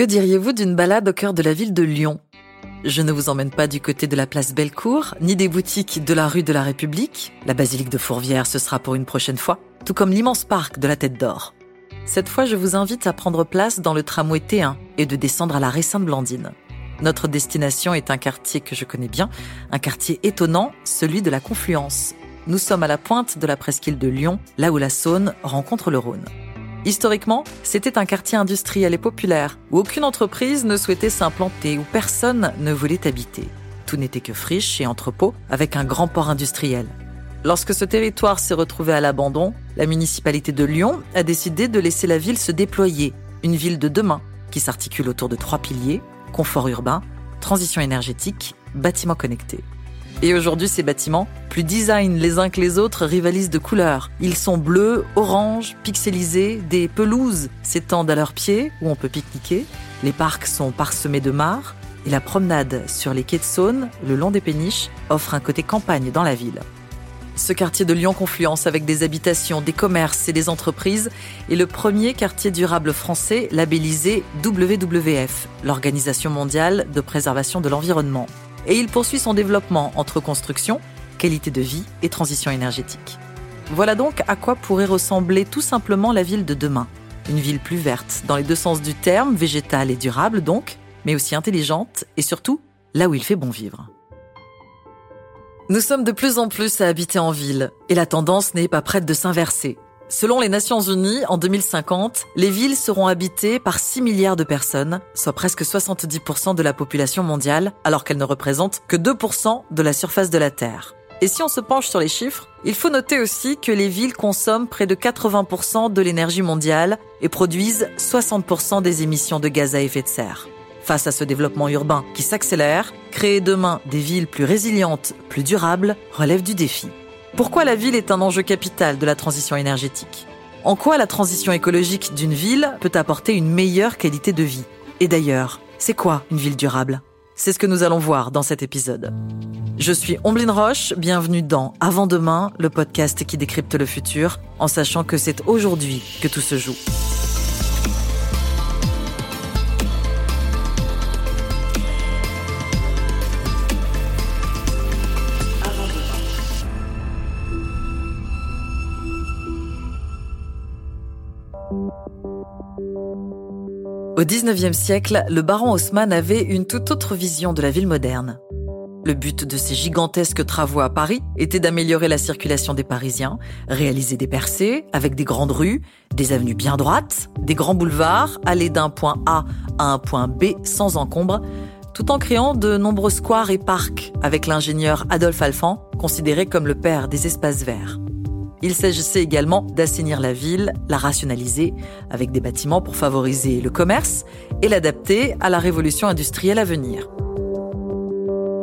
Que diriez-vous d'une balade au cœur de la ville de Lyon? Je ne vous emmène pas du côté de la place Bellecour, ni des boutiques de la rue de la République. La basilique de Fourvière, ce sera pour une prochaine fois, tout comme l'immense parc de la Tête d'Or. Cette fois, je vous invite à prendre place dans le tramway T1 et de descendre à la rue Sainte-Blandine. Notre destination est un quartier que je connais bien, un quartier étonnant, celui de la Confluence. Nous sommes à la pointe de la presqu'île de Lyon, là où la Saône rencontre le Rhône. Historiquement, c'était un quartier industriel et populaire, où aucune entreprise ne souhaitait s'implanter, où personne ne voulait habiter. Tout n'était que friche et entrepôt, avec un grand port industriel. Lorsque ce territoire s'est retrouvé à l'abandon, la municipalité de Lyon a décidé de laisser la ville se déployer, une ville de demain, qui s'articule autour de trois piliers, confort urbain, transition énergétique, bâtiments connectés. Et aujourd'hui, ces bâtiments, plus design les uns que les autres, rivalisent de couleurs. Ils sont bleus, orange, pixelisés, des pelouses s'étendent à leurs pieds où on peut pique-niquer. Les parcs sont parsemés de mares et la promenade sur les quais de Saône, le long des péniches, offre un côté campagne dans la ville. Ce quartier de Lyon Confluence avec des habitations, des commerces et des entreprises est le premier quartier durable français labellisé WWF, l'Organisation mondiale de préservation de l'environnement et il poursuit son développement entre construction, qualité de vie et transition énergétique. Voilà donc à quoi pourrait ressembler tout simplement la ville de demain. Une ville plus verte, dans les deux sens du terme, végétale et durable donc, mais aussi intelligente et surtout là où il fait bon vivre. Nous sommes de plus en plus à habiter en ville, et la tendance n'est pas prête de s'inverser. Selon les Nations Unies, en 2050, les villes seront habitées par 6 milliards de personnes, soit presque 70% de la population mondiale, alors qu'elles ne représentent que 2% de la surface de la Terre. Et si on se penche sur les chiffres, il faut noter aussi que les villes consomment près de 80% de l'énergie mondiale et produisent 60% des émissions de gaz à effet de serre. Face à ce développement urbain qui s'accélère, créer demain des villes plus résilientes, plus durables, relève du défi. Pourquoi la ville est un enjeu capital de la transition énergétique? En quoi la transition écologique d'une ville peut apporter une meilleure qualité de vie? Et d'ailleurs, c'est quoi une ville durable? C'est ce que nous allons voir dans cet épisode. Je suis Omblin Roche, bienvenue dans Avant demain, le podcast qui décrypte le futur, en sachant que c'est aujourd'hui que tout se joue. Au XIXe siècle, le baron Haussmann avait une toute autre vision de la ville moderne. Le but de ces gigantesques travaux à Paris était d'améliorer la circulation des Parisiens, réaliser des percées avec des grandes rues, des avenues bien droites, des grands boulevards, aller d'un point A à un point B sans encombre, tout en créant de nombreux squares et parcs avec l'ingénieur Adolphe Alphand, considéré comme le père des espaces verts. Il s'agissait également d'assainir la ville, la rationaliser avec des bâtiments pour favoriser le commerce et l'adapter à la révolution industrielle à venir.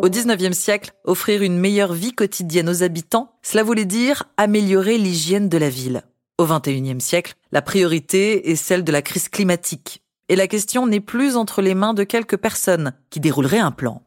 Au XIXe siècle, offrir une meilleure vie quotidienne aux habitants, cela voulait dire améliorer l'hygiène de la ville. Au XXIe siècle, la priorité est celle de la crise climatique. Et la question n'est plus entre les mains de quelques personnes qui dérouleraient un plan.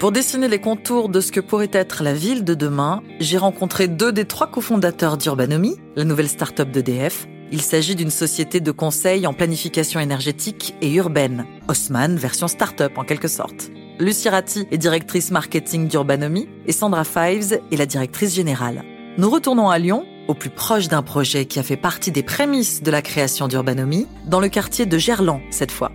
Pour dessiner les contours de ce que pourrait être la ville de demain, j'ai rencontré deux des trois cofondateurs d'Urbanomy, la nouvelle start-up d'EDF. Il s'agit d'une société de conseil en planification énergétique et urbaine, Haussmann version start-up en quelque sorte. Lucie Ratti est directrice marketing d'Urbanomy et Sandra Fives est la directrice générale. Nous retournons à Lyon, au plus proche d'un projet qui a fait partie des prémices de la création d'Urbanomy, dans le quartier de Gerland cette fois.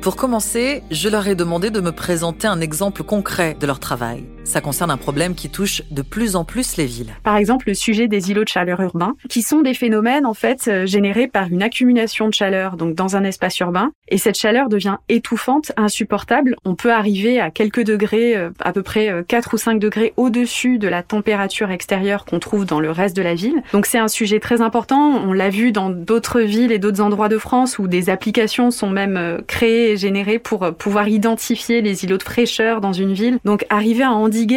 Pour commencer, je leur ai demandé de me présenter un exemple concret de leur travail. Ça concerne un problème qui touche de plus en plus les villes. Par exemple, le sujet des îlots de chaleur urbains, qui sont des phénomènes en fait euh, générés par une accumulation de chaleur donc dans un espace urbain, et cette chaleur devient étouffante, insupportable. On peut arriver à quelques degrés, euh, à peu près 4 euh, ou 5 degrés au-dessus de la température extérieure qu'on trouve dans le reste de la ville. Donc c'est un sujet très important. On l'a vu dans d'autres villes et d'autres endroits de France où des applications sont même créées et générées pour pouvoir identifier les îlots de fraîcheur dans une ville. Donc arriver à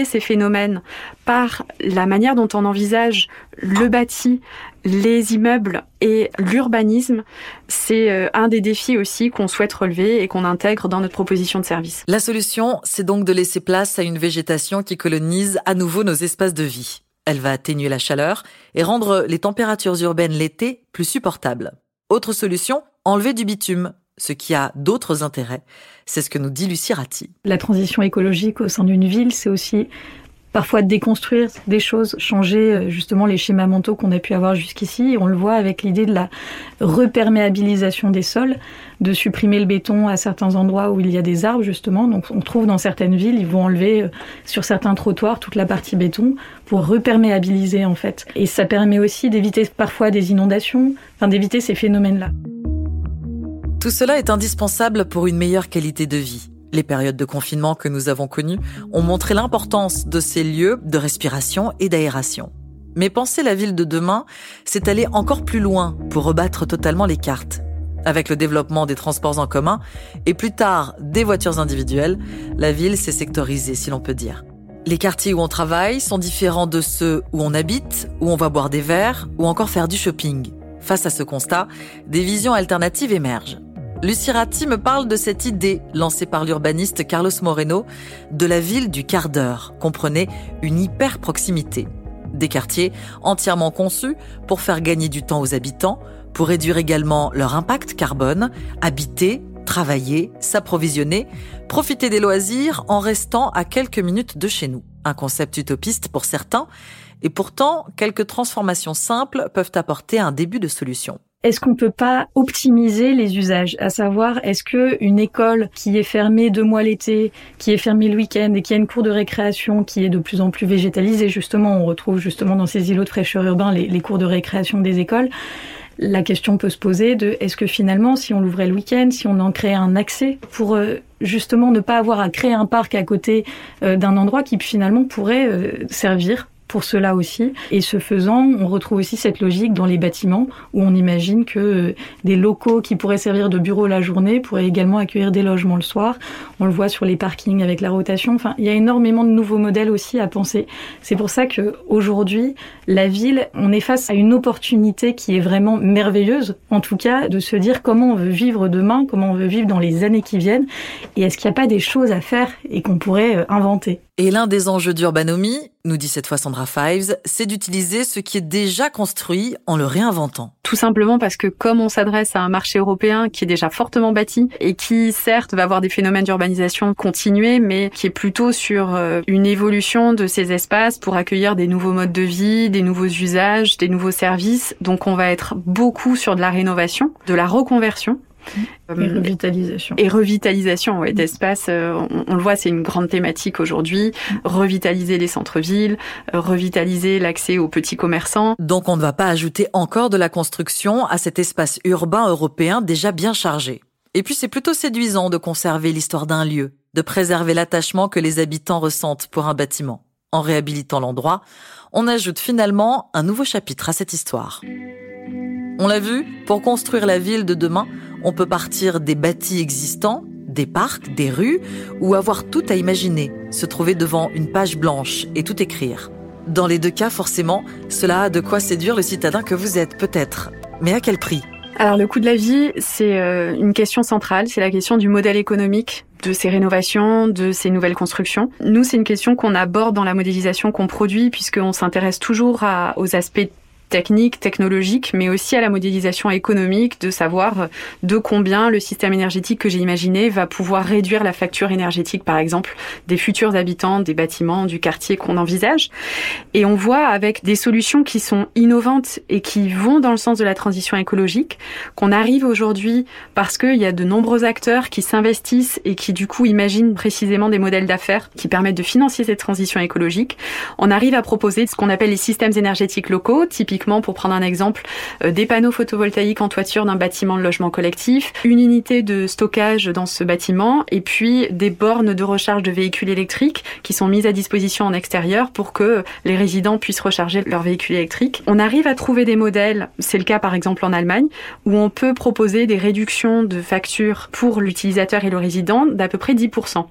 ces phénomènes par la manière dont on envisage le bâti, les immeubles et l'urbanisme, c'est euh, un des défis aussi qu'on souhaite relever et qu'on intègre dans notre proposition de service. La solution, c'est donc de laisser place à une végétation qui colonise à nouveau nos espaces de vie. Elle va atténuer la chaleur et rendre les températures urbaines l'été plus supportables. Autre solution, enlever du bitume, ce qui a d'autres intérêts. C'est ce que nous dit Lucie Ratti. La transition écologique au sein d'une ville, c'est aussi parfois déconstruire des choses, changer euh, justement les schémas mentaux qu'on a pu avoir jusqu'ici. On le voit avec l'idée de la reperméabilisation des sols, de supprimer le béton à certains endroits où il y a des arbres justement. Donc on trouve dans certaines villes, ils vont enlever euh, sur certains trottoirs toute la partie béton pour reperméabiliser en fait. Et ça permet aussi d'éviter parfois des inondations, enfin d'éviter ces phénomènes-là. Tout cela est indispensable pour une meilleure qualité de vie. Les périodes de confinement que nous avons connues ont montré l'importance de ces lieux de respiration et d'aération. Mais penser la ville de demain, c'est aller encore plus loin pour rebattre totalement les cartes. Avec le développement des transports en commun et plus tard des voitures individuelles, la ville s'est sectorisée si l'on peut dire. Les quartiers où on travaille sont différents de ceux où on habite, où on va boire des verres ou encore faire du shopping. Face à ce constat, des visions alternatives émergent. Lucie Ratti me parle de cette idée lancée par l'urbaniste Carlos Moreno de la ville du quart d'heure, comprenait une hyper proximité. Des quartiers entièrement conçus pour faire gagner du temps aux habitants, pour réduire également leur impact carbone, habiter, travailler, s'approvisionner, profiter des loisirs en restant à quelques minutes de chez nous. Un concept utopiste pour certains, et pourtant quelques transformations simples peuvent apporter un début de solution est-ce qu'on peut pas optimiser les usages? À savoir, est-ce que une école qui est fermée deux mois l'été, qui est fermée le week-end et qui a une cour de récréation qui est de plus en plus végétalisée, justement, on retrouve justement dans ces îlots de fraîcheur urbain les, cours de récréation des écoles. La question peut se poser de est-ce que finalement, si on l'ouvrait le week-end, si on en créait un accès pour euh, justement ne pas avoir à créer un parc à côté euh, d'un endroit qui finalement pourrait euh, servir pour cela aussi. Et ce faisant, on retrouve aussi cette logique dans les bâtiments où on imagine que euh, des locaux qui pourraient servir de bureau la journée pourraient également accueillir des logements le soir. On le voit sur les parkings avec la rotation. Enfin, il y a énormément de nouveaux modèles aussi à penser. C'est pour ça que aujourd'hui, la ville, on est face à une opportunité qui est vraiment merveilleuse, en tout cas, de se dire comment on veut vivre demain, comment on veut vivre dans les années qui viennent, et est-ce qu'il n'y a pas des choses à faire et qu'on pourrait euh, inventer. Et l'un des enjeux d'urbanomie, nous dit cette fois Sandra Fives, c'est d'utiliser ce qui est déjà construit en le réinventant. Tout simplement parce que comme on s'adresse à un marché européen qui est déjà fortement bâti et qui certes va avoir des phénomènes d'urbanisation continués, mais qui est plutôt sur euh, une évolution de ces espaces pour accueillir des nouveaux modes de vie, des nouveaux usages, des nouveaux services. Donc on va être beaucoup sur de la rénovation, de la reconversion et revitalisation. Et revitalisation ouais, d'espace. Euh, on, le voit, c'est une grande thématique aujourd'hui. Revitaliser les centres-villes, euh, revitaliser l'accès aux petits commerçants. Donc on ne va pas ajouter encore de la construction à cet espace urbain européen déjà bien chargé. Et puis c'est plutôt séduisant de conserver l'histoire d'un lieu, de préserver l'attachement que les habitants ressentent pour un bâtiment. En réhabilitant l'endroit, on ajoute finalement un nouveau chapitre à cette histoire. On l'a vu, pour construire la ville de demain, on peut partir des bâtis existants, des parcs, des rues, ou avoir tout à imaginer, se trouver devant une page blanche et tout écrire. Dans les deux cas, forcément, cela a de quoi séduire le citadin que vous êtes, peut-être. Mais à quel prix? Alors le coût de la vie, c'est euh, une question centrale, c'est la question du modèle économique de ces rénovations, de ces nouvelles constructions. Nous, c'est une question qu'on aborde dans la modélisation qu'on produit puisqu'on s'intéresse toujours aux aspects technique, technologique, mais aussi à la modélisation économique, de savoir de combien le système énergétique que j'ai imaginé va pouvoir réduire la facture énergétique, par exemple, des futurs habitants des bâtiments, du quartier qu'on envisage. Et on voit avec des solutions qui sont innovantes et qui vont dans le sens de la transition écologique, qu'on arrive aujourd'hui parce qu'il y a de nombreux acteurs qui s'investissent et qui du coup imaginent précisément des modèles d'affaires qui permettent de financer cette transition écologique. On arrive à proposer ce qu'on appelle les systèmes énergétiques locaux, typiquement pour prendre un exemple, euh, des panneaux photovoltaïques en toiture d'un bâtiment de logement collectif, une unité de stockage dans ce bâtiment et puis des bornes de recharge de véhicules électriques qui sont mises à disposition en extérieur pour que les résidents puissent recharger leurs véhicules électriques. On arrive à trouver des modèles, c'est le cas par exemple en Allemagne, où on peut proposer des réductions de factures pour l'utilisateur et le résident d'à peu près 10%.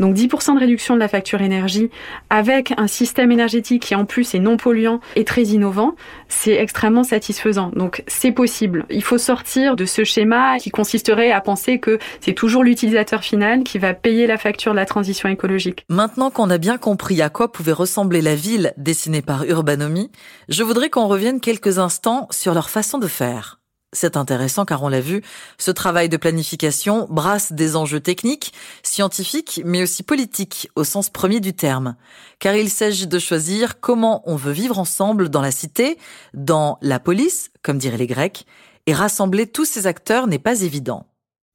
Donc 10% de réduction de la facture énergie avec un système énergétique qui en plus est non polluant et très innovant, c'est extrêmement satisfaisant. Donc c'est possible. Il faut sortir de ce schéma qui consisterait à penser que c'est toujours l'utilisateur final qui va payer la facture de la transition écologique. Maintenant qu'on a bien compris à quoi pouvait ressembler la ville dessinée par Urbanomy, je voudrais qu'on revienne quelques instants sur leur façon de faire. C'est intéressant car on l'a vu, ce travail de planification brasse des enjeux techniques, scientifiques, mais aussi politiques au sens premier du terme. Car il s'agit de choisir comment on veut vivre ensemble dans la cité, dans la police, comme diraient les Grecs, et rassembler tous ces acteurs n'est pas évident.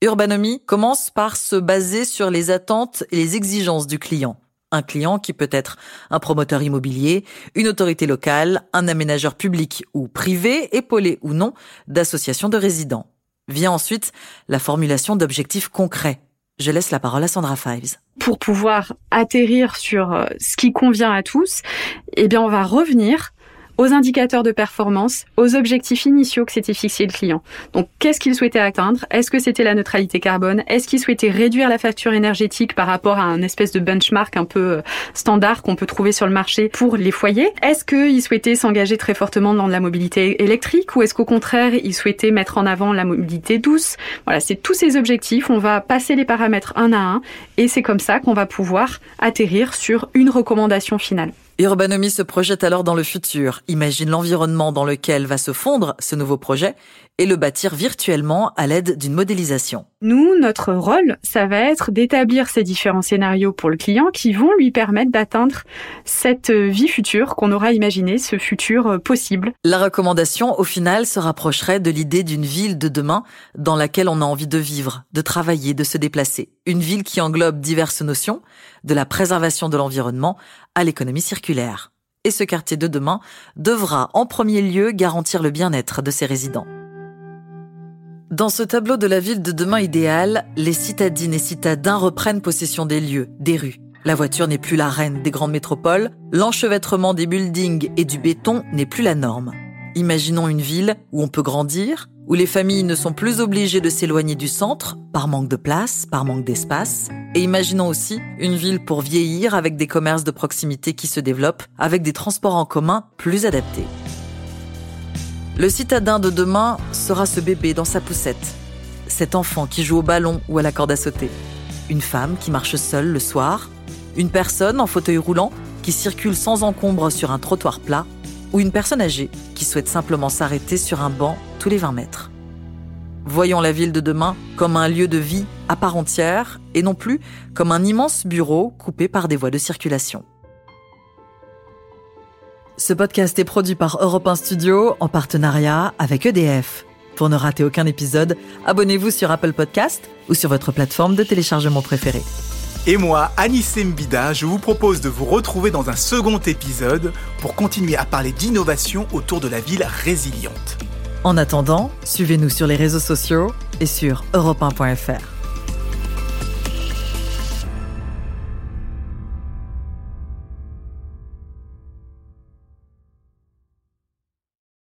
Urbanomie commence par se baser sur les attentes et les exigences du client. Un client qui peut être un promoteur immobilier, une autorité locale, un aménageur public ou privé, épaulé ou non d'associations de résidents. Vient ensuite la formulation d'objectifs concrets. Je laisse la parole à Sandra Fives. Pour pouvoir atterrir sur euh, ce qui convient à tous, eh bien, on va revenir aux indicateurs de performance, aux objectifs initiaux que s'était fixé le client. Donc, qu'est-ce qu'il souhaitait atteindre? Est-ce que c'était la neutralité carbone? Est-ce qu'il souhaitait réduire la facture énergétique par rapport à un espèce de benchmark un peu euh, standard qu'on peut trouver sur le marché pour les foyers? Est-ce qu'il souhaitait s'engager très fortement dans la mobilité électrique ou est-ce qu'au contraire, il souhaitait mettre en avant la mobilité douce? Voilà, c'est tous ces objectifs. On va passer les paramètres un à un et c'est comme ça qu'on va pouvoir atterrir sur une recommandation finale. Urbanomie se projette alors dans le futur, imagine l'environnement dans lequel va se fondre ce nouveau projet et le bâtir virtuellement à l'aide d'une modélisation. Nous, notre rôle, ça va être d'établir ces différents scénarios pour le client qui vont lui permettre d'atteindre cette vie future qu'on aura imaginé, ce futur possible. La recommandation, au final, se rapprocherait de l'idée d'une ville de demain dans laquelle on a envie de vivre, de travailler, de se déplacer. Une ville qui englobe diverses notions, de la préservation de l'environnement à l'économie circulaire. Et ce quartier de demain devra en premier lieu garantir le bien-être de ses résidents. Dans ce tableau de la ville de demain idéale, les citadines et citadins reprennent possession des lieux, des rues. La voiture n'est plus la reine des grandes métropoles, l'enchevêtrement des buildings et du béton n'est plus la norme. Imaginons une ville où on peut grandir, où les familles ne sont plus obligées de s'éloigner du centre par manque de place, par manque d'espace. Et imaginons aussi une ville pour vieillir avec des commerces de proximité qui se développent, avec des transports en commun plus adaptés. Le citadin de demain sera ce bébé dans sa poussette, cet enfant qui joue au ballon ou à la corde à sauter, une femme qui marche seule le soir, une personne en fauteuil roulant qui circule sans encombre sur un trottoir plat, ou une personne âgée souhaite simplement s'arrêter sur un banc tous les 20 mètres. Voyons la ville de demain comme un lieu de vie à part entière et non plus comme un immense bureau coupé par des voies de circulation. Ce podcast est produit par Europe 1 Studio en partenariat avec EDF. Pour ne rater aucun épisode, abonnez-vous sur Apple Podcast ou sur votre plateforme de téléchargement préférée. Et moi, Anis Mbida, je vous propose de vous retrouver dans un second épisode pour continuer à parler d'innovation autour de la ville résiliente. En attendant, suivez-nous sur les réseaux sociaux et sur europe1.fr.